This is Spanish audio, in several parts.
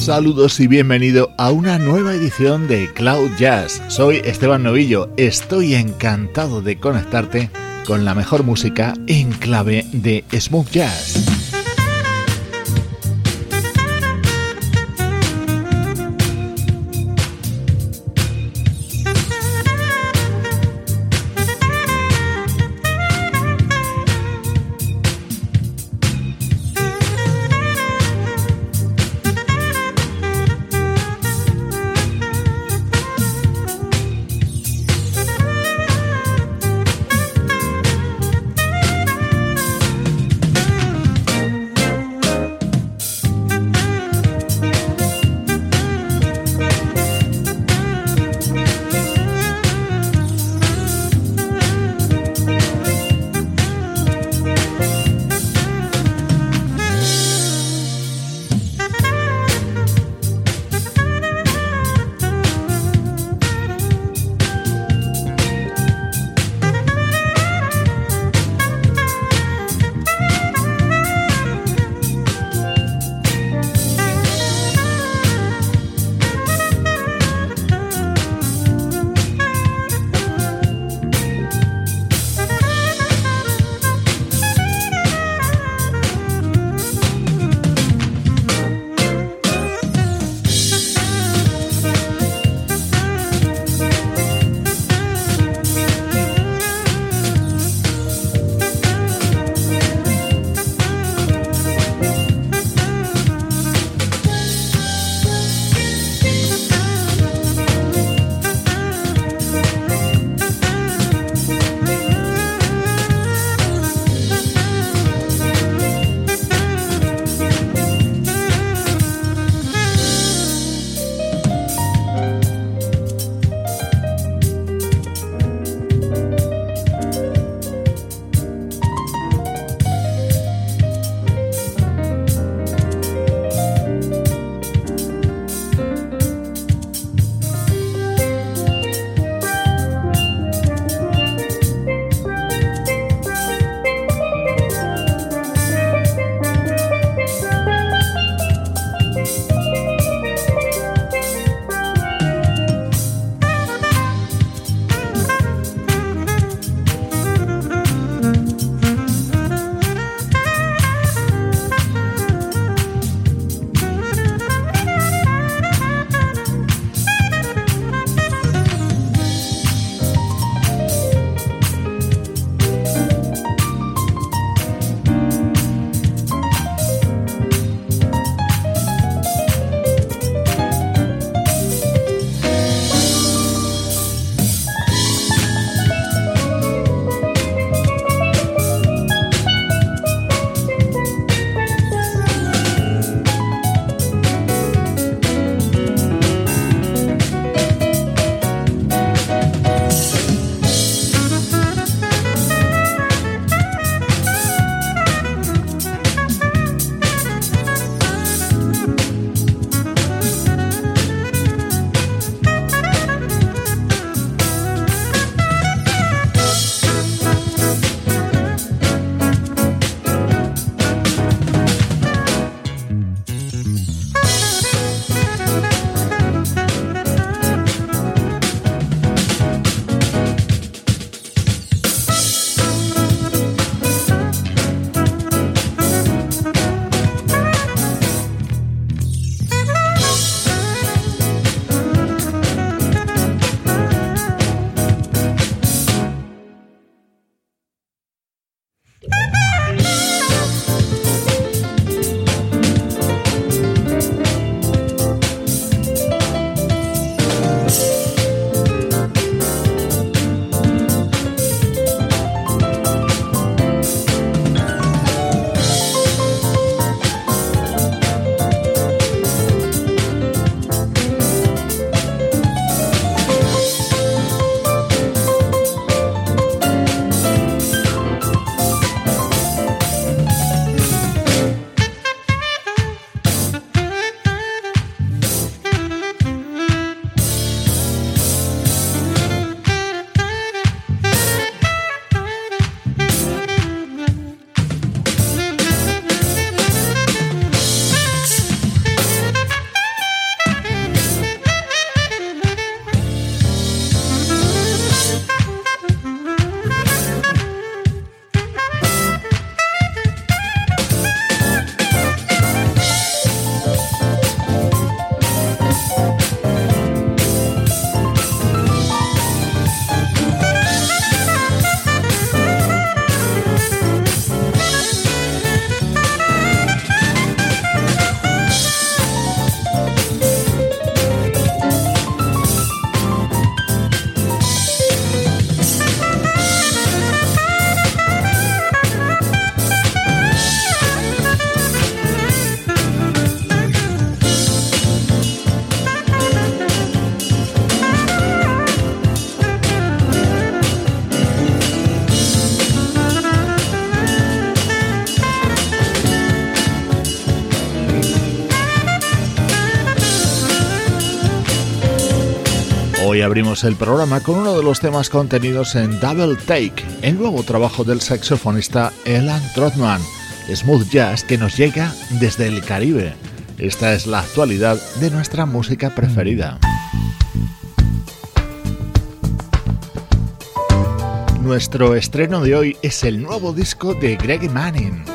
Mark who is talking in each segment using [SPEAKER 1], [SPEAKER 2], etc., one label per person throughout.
[SPEAKER 1] Saludos y bienvenido a una nueva edición de Cloud Jazz. Soy Esteban Novillo. Estoy encantado de conectarte con la mejor música en clave de smooth jazz. Abrimos el programa con uno de los temas contenidos en Double Take, el nuevo trabajo del saxofonista Elan Trotman, smooth jazz que nos llega desde el Caribe. Esta es la actualidad de nuestra música preferida. Nuestro estreno de hoy es el nuevo disco de Greg Manning.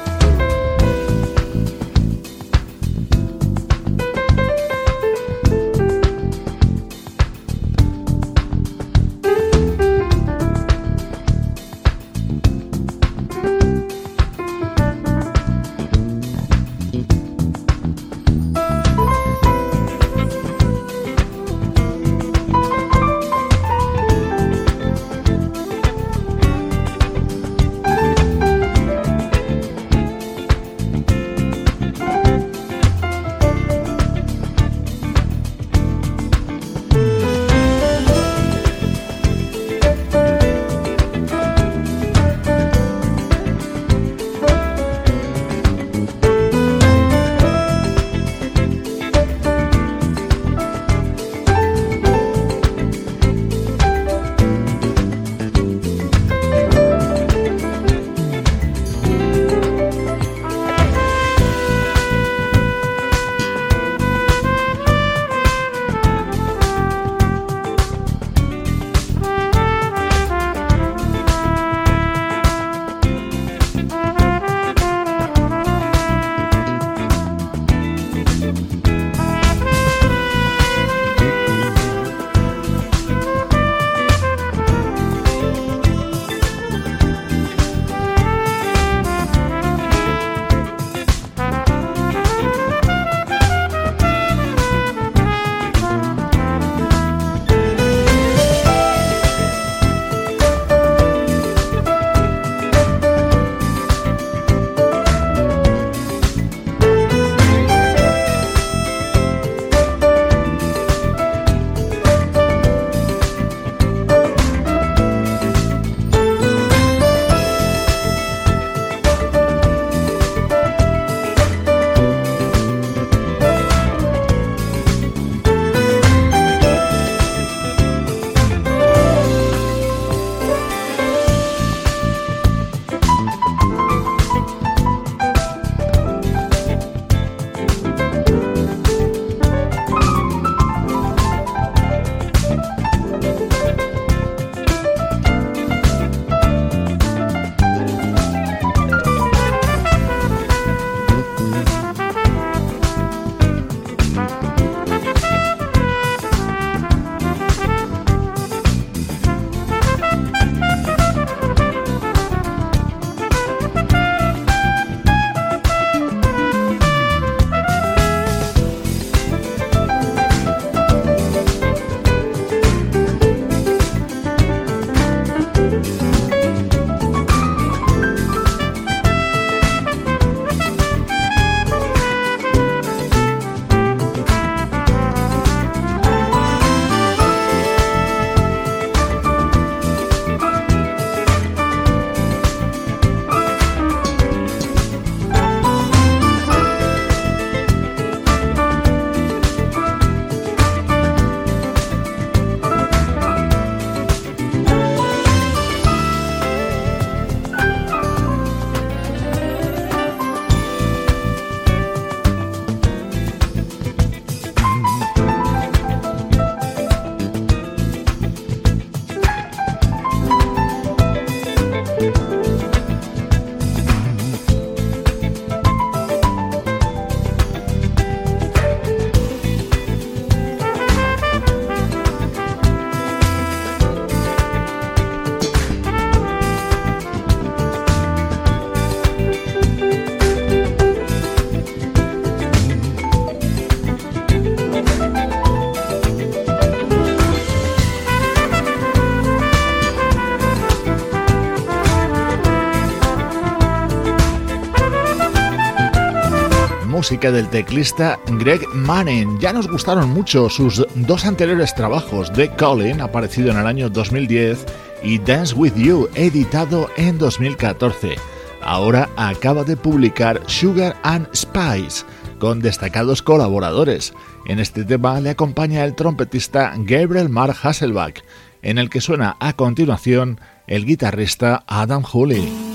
[SPEAKER 1] Música del teclista Greg Manning. Ya nos gustaron mucho sus dos anteriores trabajos, The Calling, aparecido en el año 2010, y Dance With You, editado en 2014. Ahora acaba de publicar Sugar and Spice, con destacados colaboradores. En este tema le acompaña el trompetista Gabriel Mark Hasselbach, en el que suena a continuación el guitarrista Adam Hooley.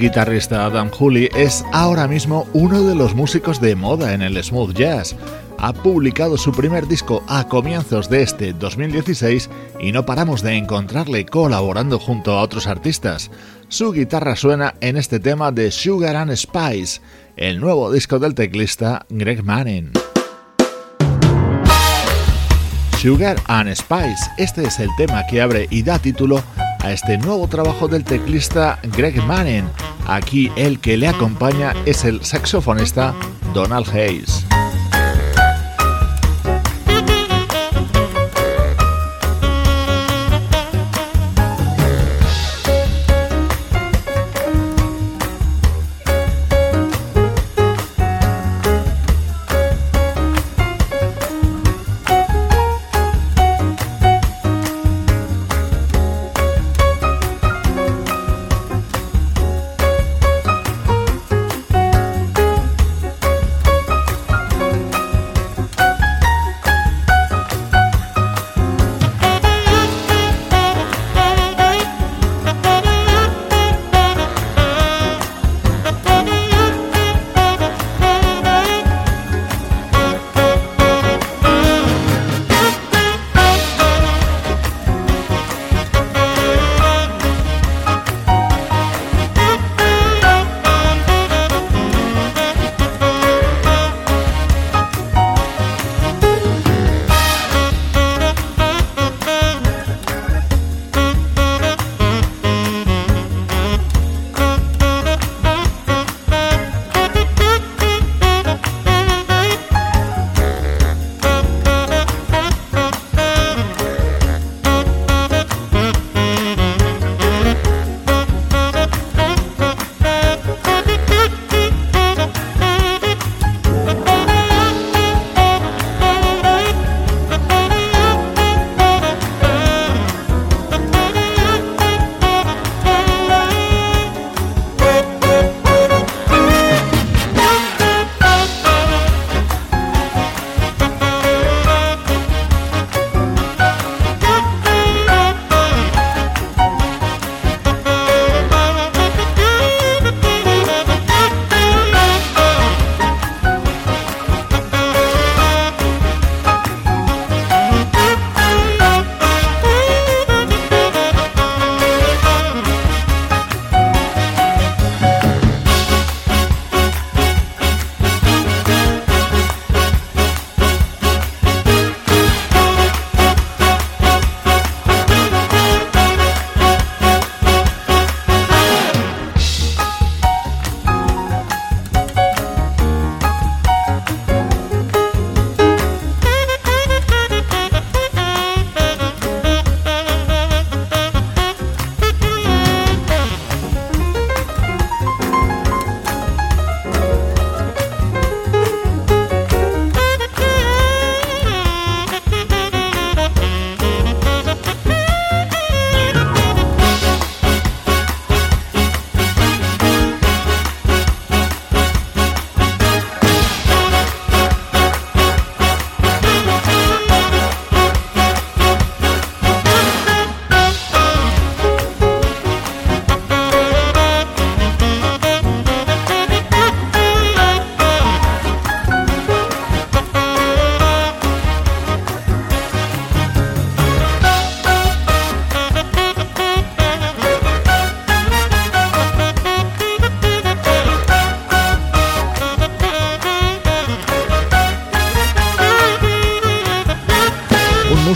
[SPEAKER 1] Guitarrista Adam Hooley es ahora mismo uno de los músicos de moda en el smooth jazz. Ha publicado su primer disco a comienzos de este 2016 y no paramos de encontrarle colaborando junto a otros artistas. Su guitarra suena en este tema de Sugar and Spice, el nuevo disco del teclista Greg Manning. Sugar and Spice, este es el tema que abre y da título a este nuevo trabajo del teclista Greg Manning. Aquí el que le acompaña es el saxofonista Donald Hayes.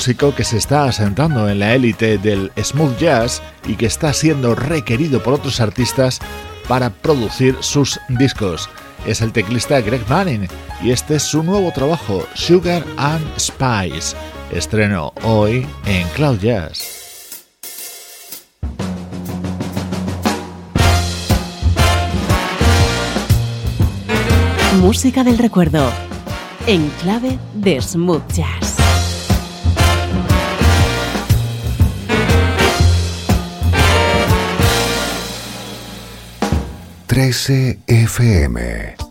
[SPEAKER 1] Músico que se está asentando en la élite del smooth jazz y que está siendo requerido por otros artistas para producir sus discos. Es el teclista Greg Manning y este es su nuevo trabajo, Sugar and Spice. Estreno hoy en Cloud Jazz.
[SPEAKER 2] Música del recuerdo en clave de smooth jazz.
[SPEAKER 3] 13 FM.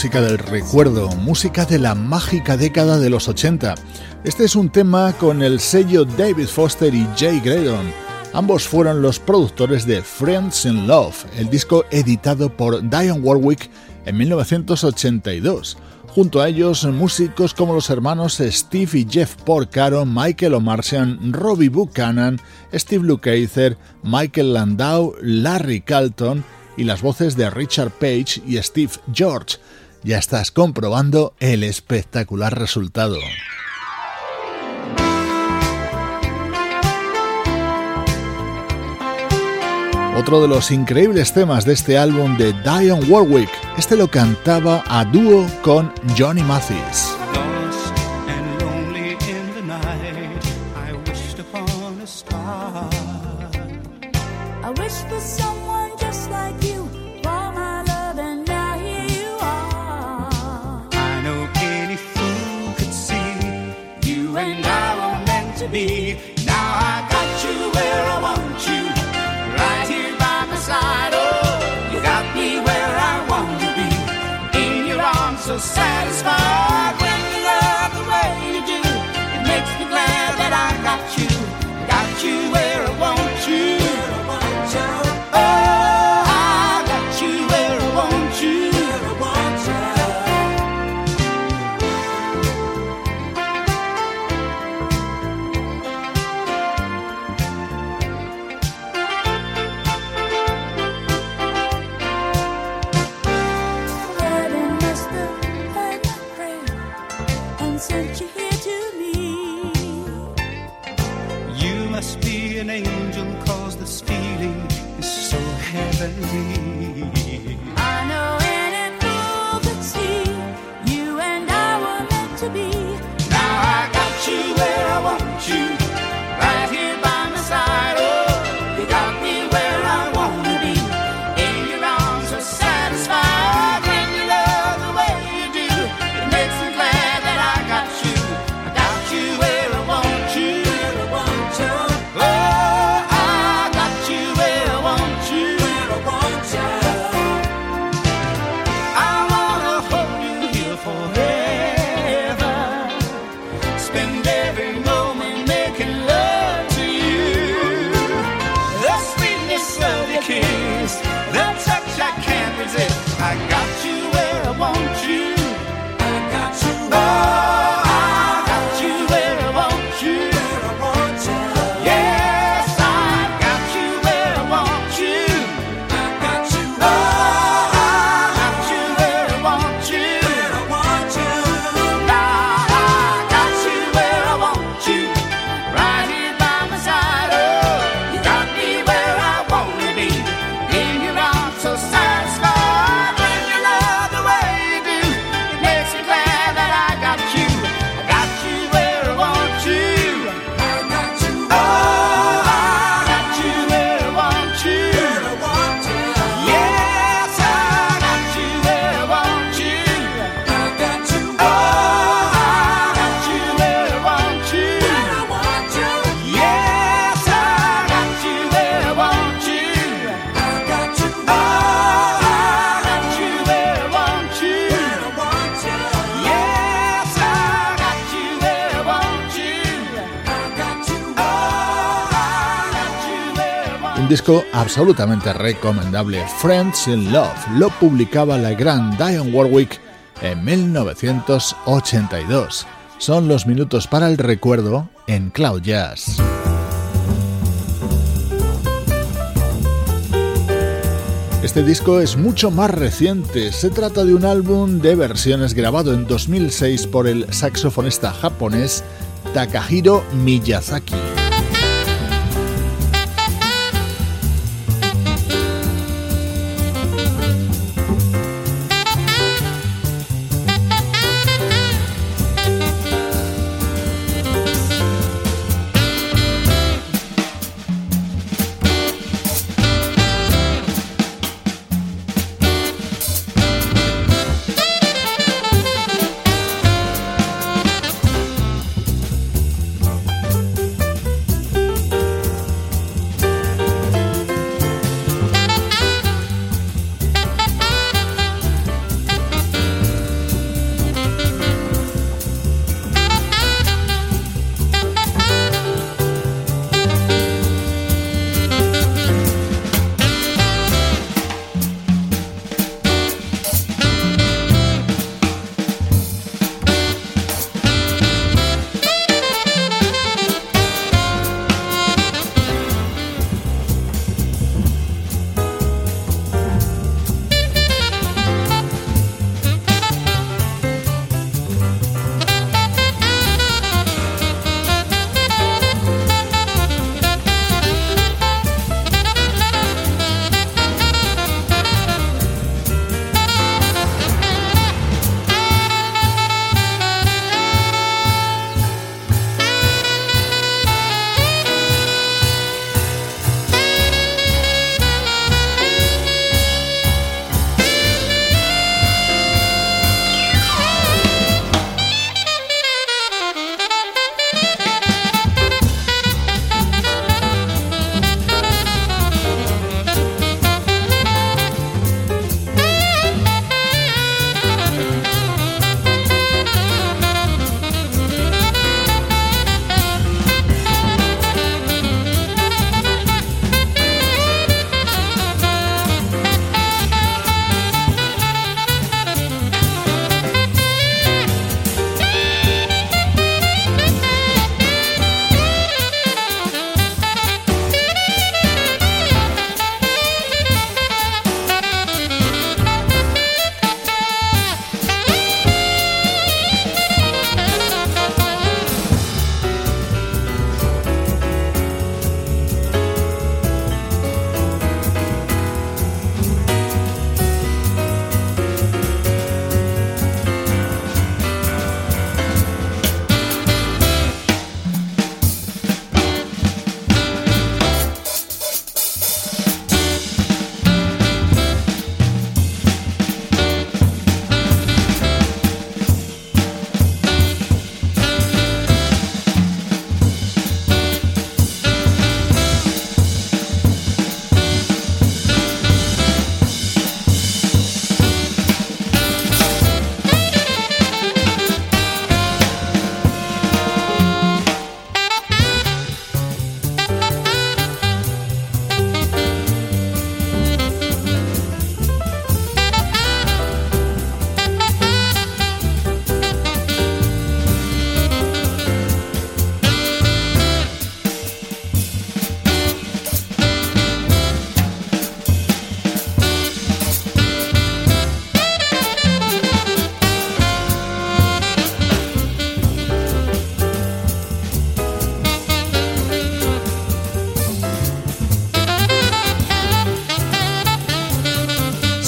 [SPEAKER 1] Música del recuerdo, música de la mágica década de los 80. Este es un tema con el sello David Foster y Jay Graydon. Ambos fueron los productores de Friends in Love, el disco editado por Diane Warwick en 1982. Junto a ellos, músicos como los hermanos Steve y Jeff Porcaro, Michael O'Martian, Robbie Buchanan, Steve Lukather, Michael Landau, Larry Calton y las voces de Richard Page y Steve George ya estás comprobando el espectacular resultado. Otro de los increíbles temas de este álbum de Diane Warwick, este lo cantaba a dúo con Johnny Mathis. and every moment. Disco absolutamente recomendable, Friends in Love. Lo publicaba la gran Diane Warwick en 1982. Son los minutos para el recuerdo en Cloud Jazz. Este disco es mucho más reciente, se trata de un álbum de versiones grabado en 2006 por el saxofonista japonés Takahiro Miyazaki.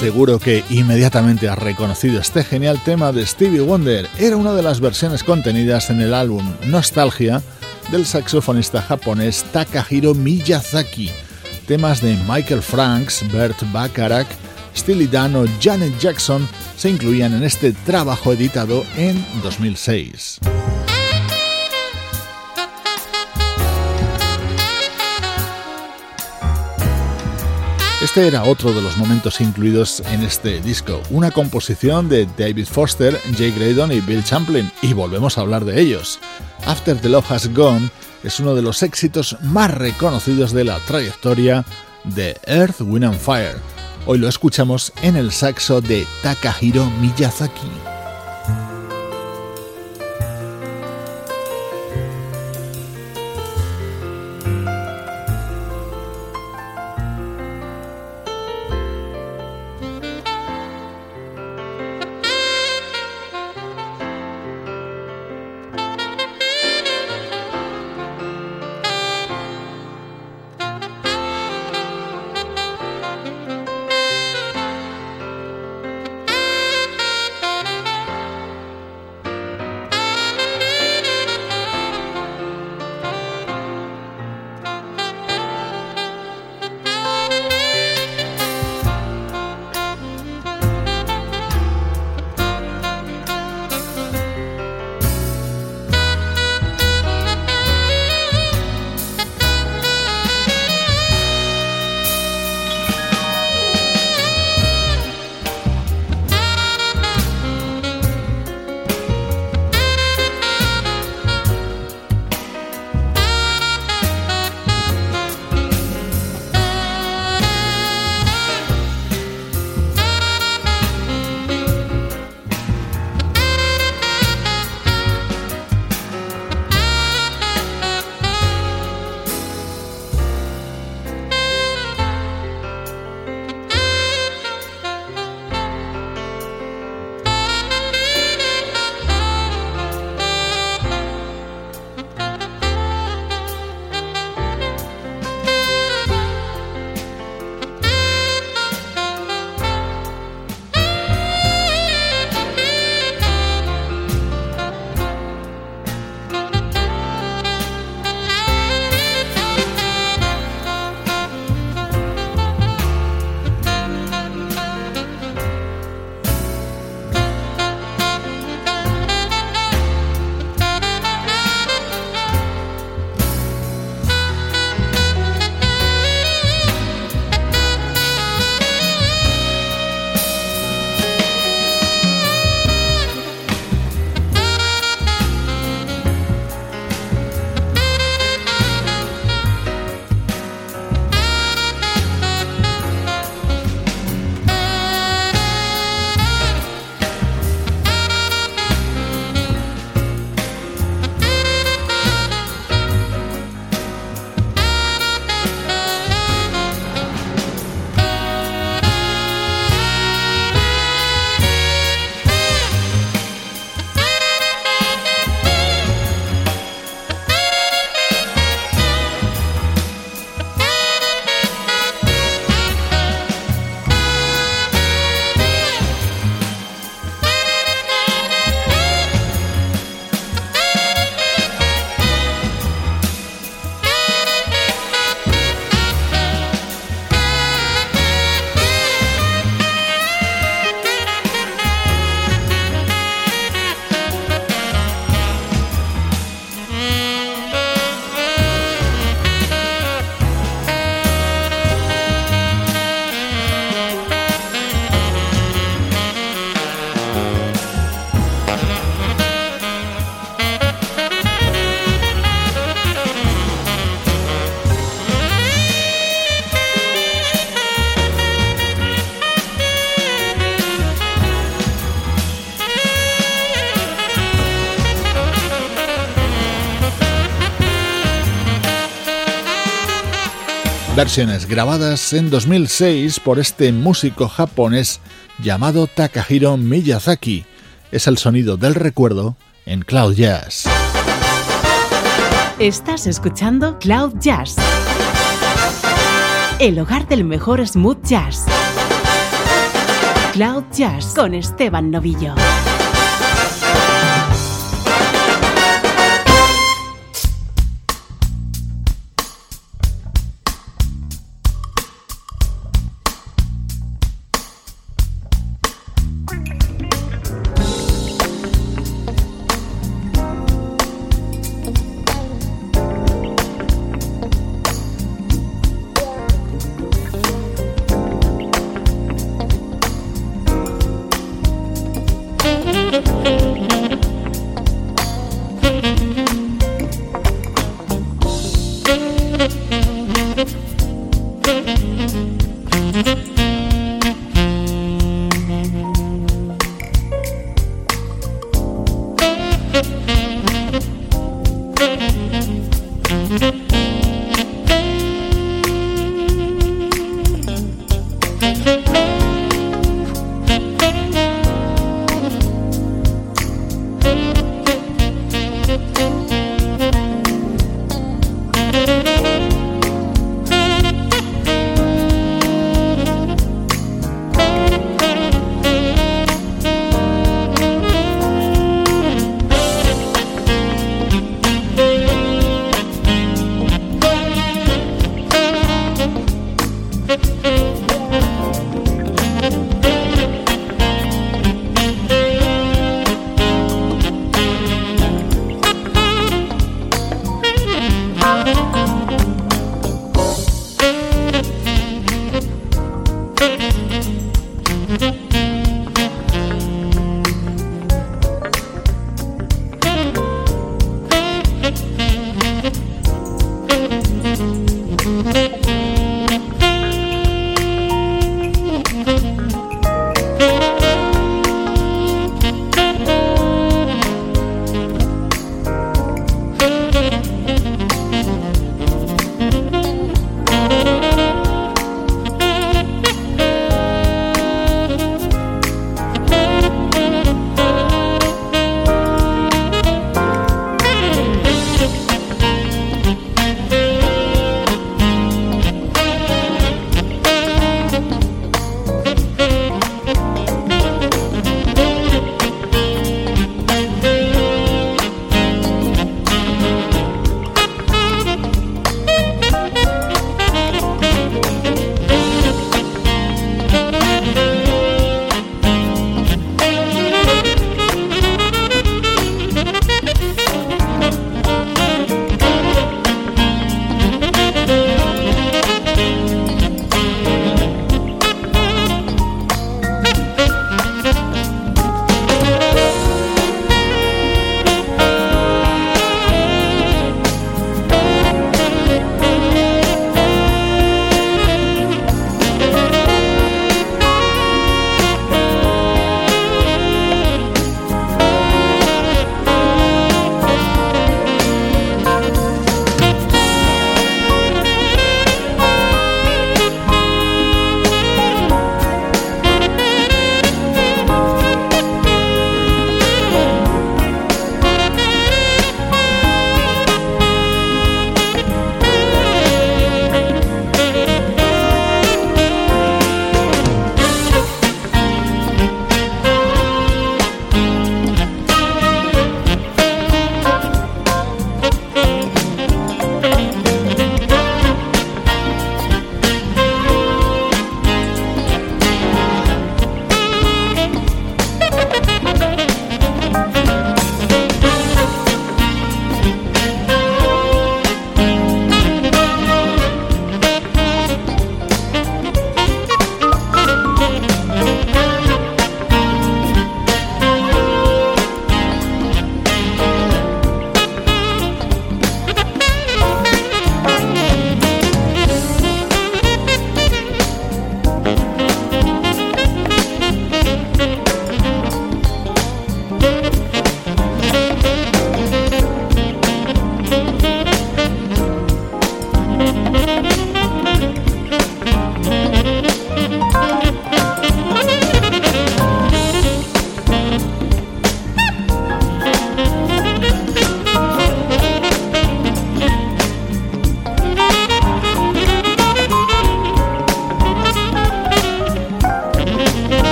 [SPEAKER 1] Seguro que inmediatamente has reconocido este genial tema de Stevie Wonder. Era una de las versiones contenidas en el álbum Nostalgia del saxofonista japonés Takahiro Miyazaki. Temas de Michael Franks, Bert Bacharach, Steely Dan o Janet Jackson se incluían en este trabajo editado en 2006. Este era otro de los momentos incluidos en este disco, una composición de David Foster, Jay Graydon y Bill Champlin, y volvemos a hablar de ellos. After the Love Has Gone es uno de los éxitos más reconocidos de la trayectoria de Earth, Wind and Fire. Hoy lo escuchamos en el saxo de Takahiro Miyazaki. Versiones grabadas en 2006 por este músico japonés llamado Takahiro Miyazaki. Es el sonido del recuerdo en Cloud Jazz.
[SPEAKER 2] Estás escuchando Cloud Jazz, el hogar del mejor smooth jazz. Cloud Jazz con Esteban Novillo.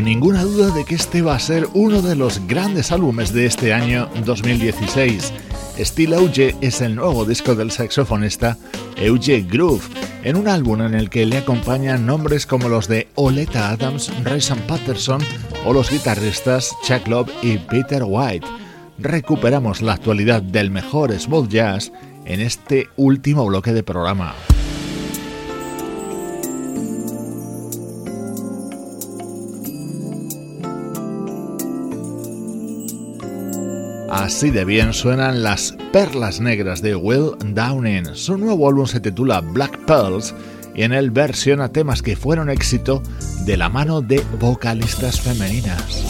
[SPEAKER 4] Ninguna duda de que este va a ser uno de los grandes álbumes de este año 2016. Still Auge es el nuevo disco del saxofonista Euge Groove, en un álbum en el que le acompañan nombres como los de Oleta Adams, Rayson Patterson o los guitarristas Chuck Love y Peter White. Recuperamos la actualidad del mejor smooth jazz en este último bloque de programa. Así de bien suenan las perlas negras de Will Downing. Su nuevo álbum se titula Black Pearls y en él versiona temas que fueron éxito de la mano de vocalistas femeninas.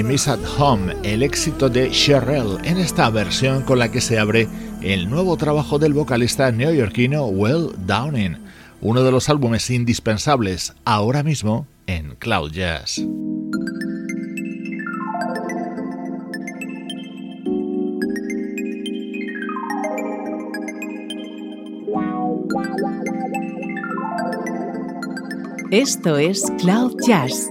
[SPEAKER 4] I Miss at Home, el éxito de Sherelle en esta versión con la que se abre el nuevo trabajo del vocalista neoyorquino Will Downing, uno de los álbumes indispensables ahora mismo en Cloud Jazz.
[SPEAKER 5] Esto es Cloud Jazz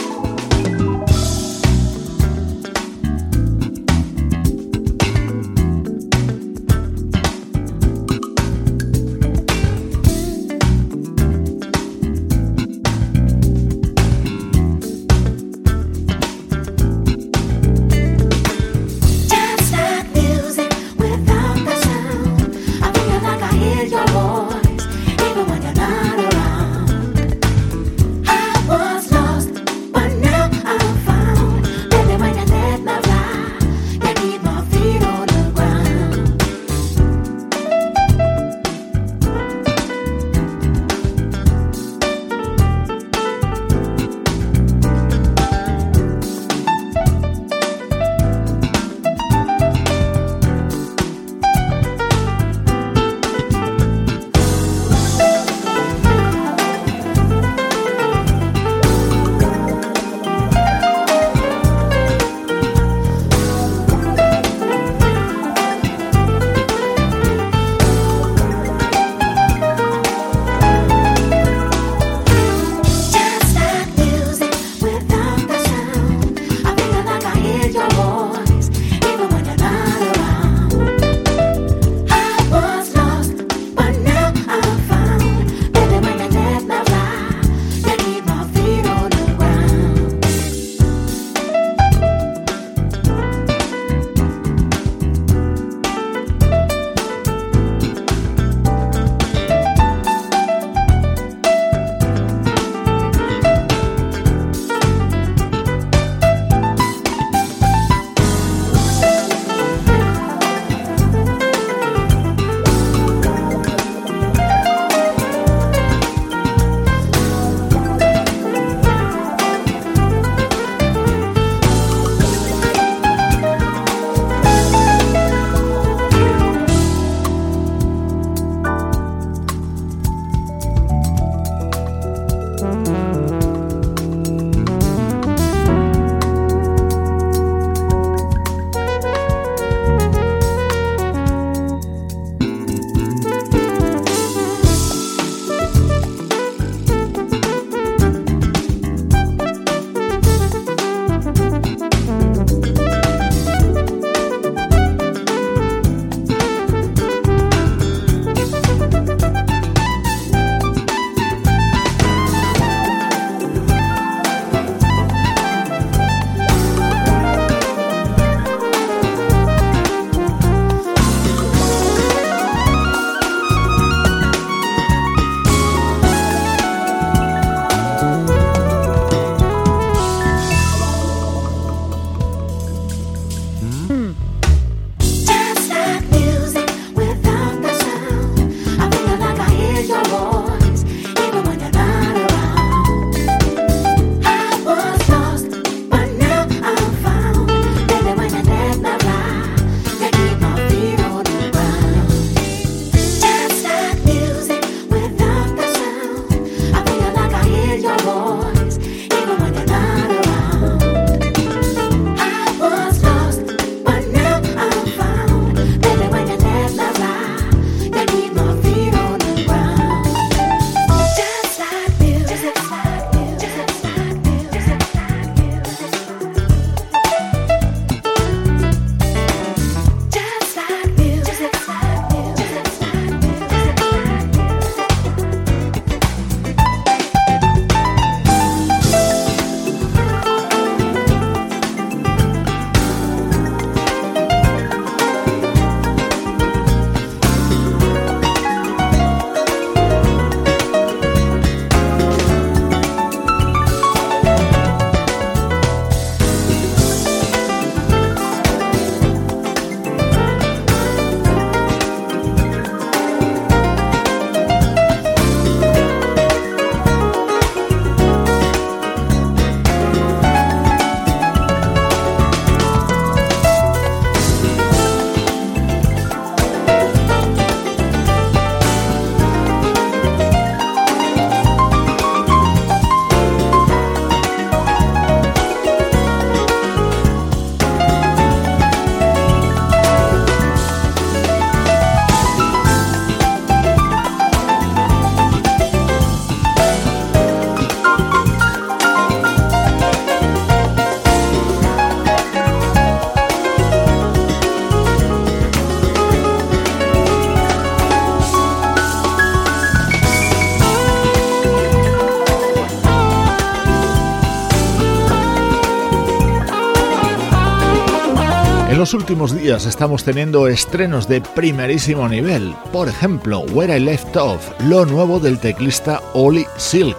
[SPEAKER 6] Los últimos días estamos teniendo estrenos de primerísimo nivel. Por ejemplo, Where I Left Off, lo nuevo del teclista Oli Silk.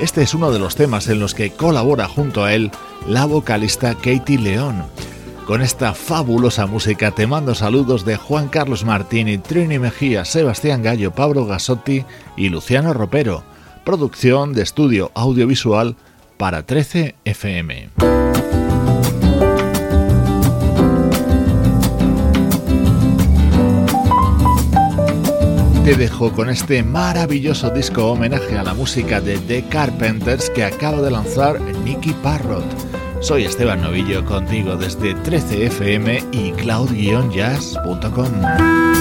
[SPEAKER 6] Este es uno de los temas en los que colabora junto a él la vocalista Katie León. Con esta fabulosa música te mando saludos de Juan Carlos Martini, Trini Mejía, Sebastián Gallo, Pablo Gasotti y Luciano Ropero. Producción de estudio audiovisual para 13 FM. Te dejo con este maravilloso disco homenaje a la música de The Carpenters que acaba de lanzar Nicky Parrott. Soy Esteban Novillo contigo desde 13fm y cloud-jazz.com.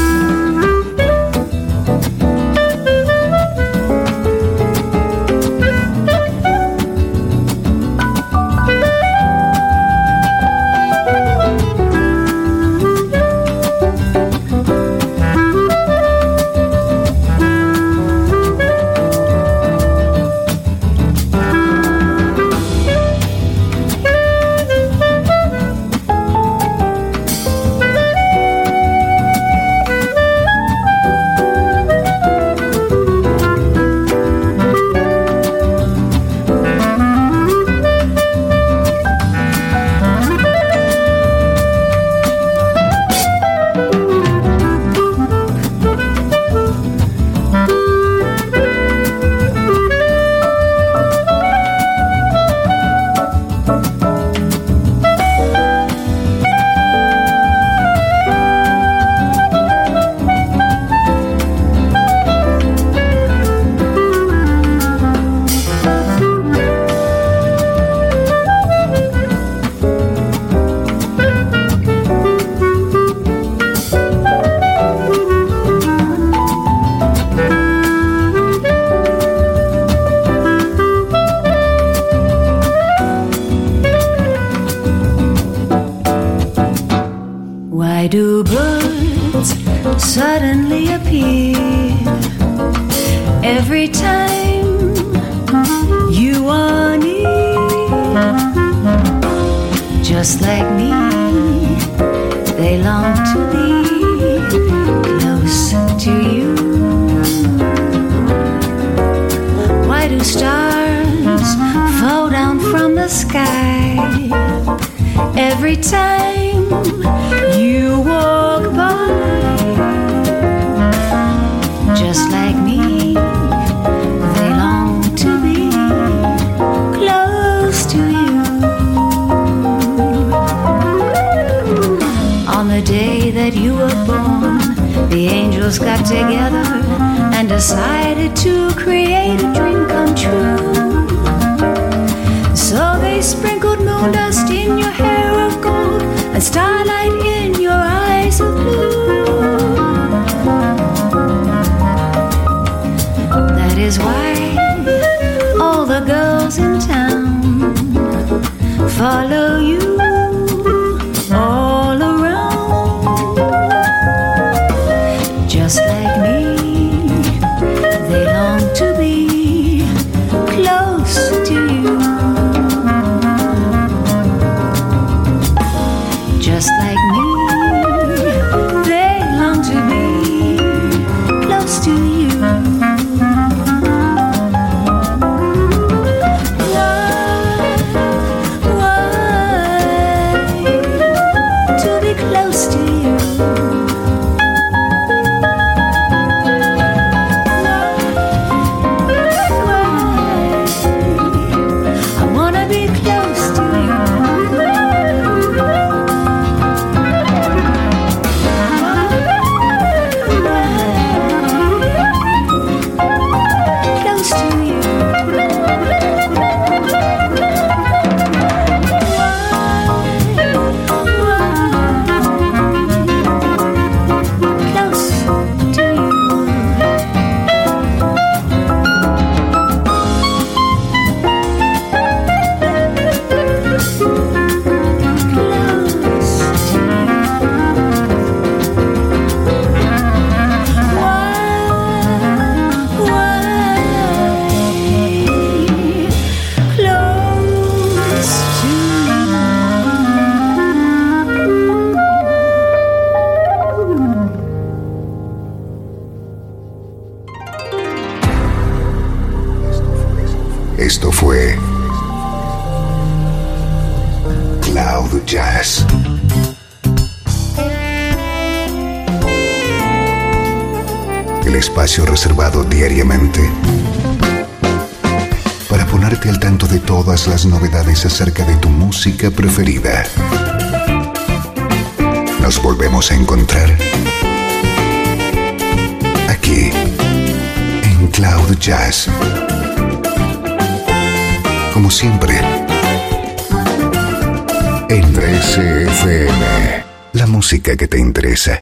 [SPEAKER 3] música preferida. Nos volvemos a encontrar aquí en Cloud Jazz. Como siempre, en 13FM, la música que te interesa.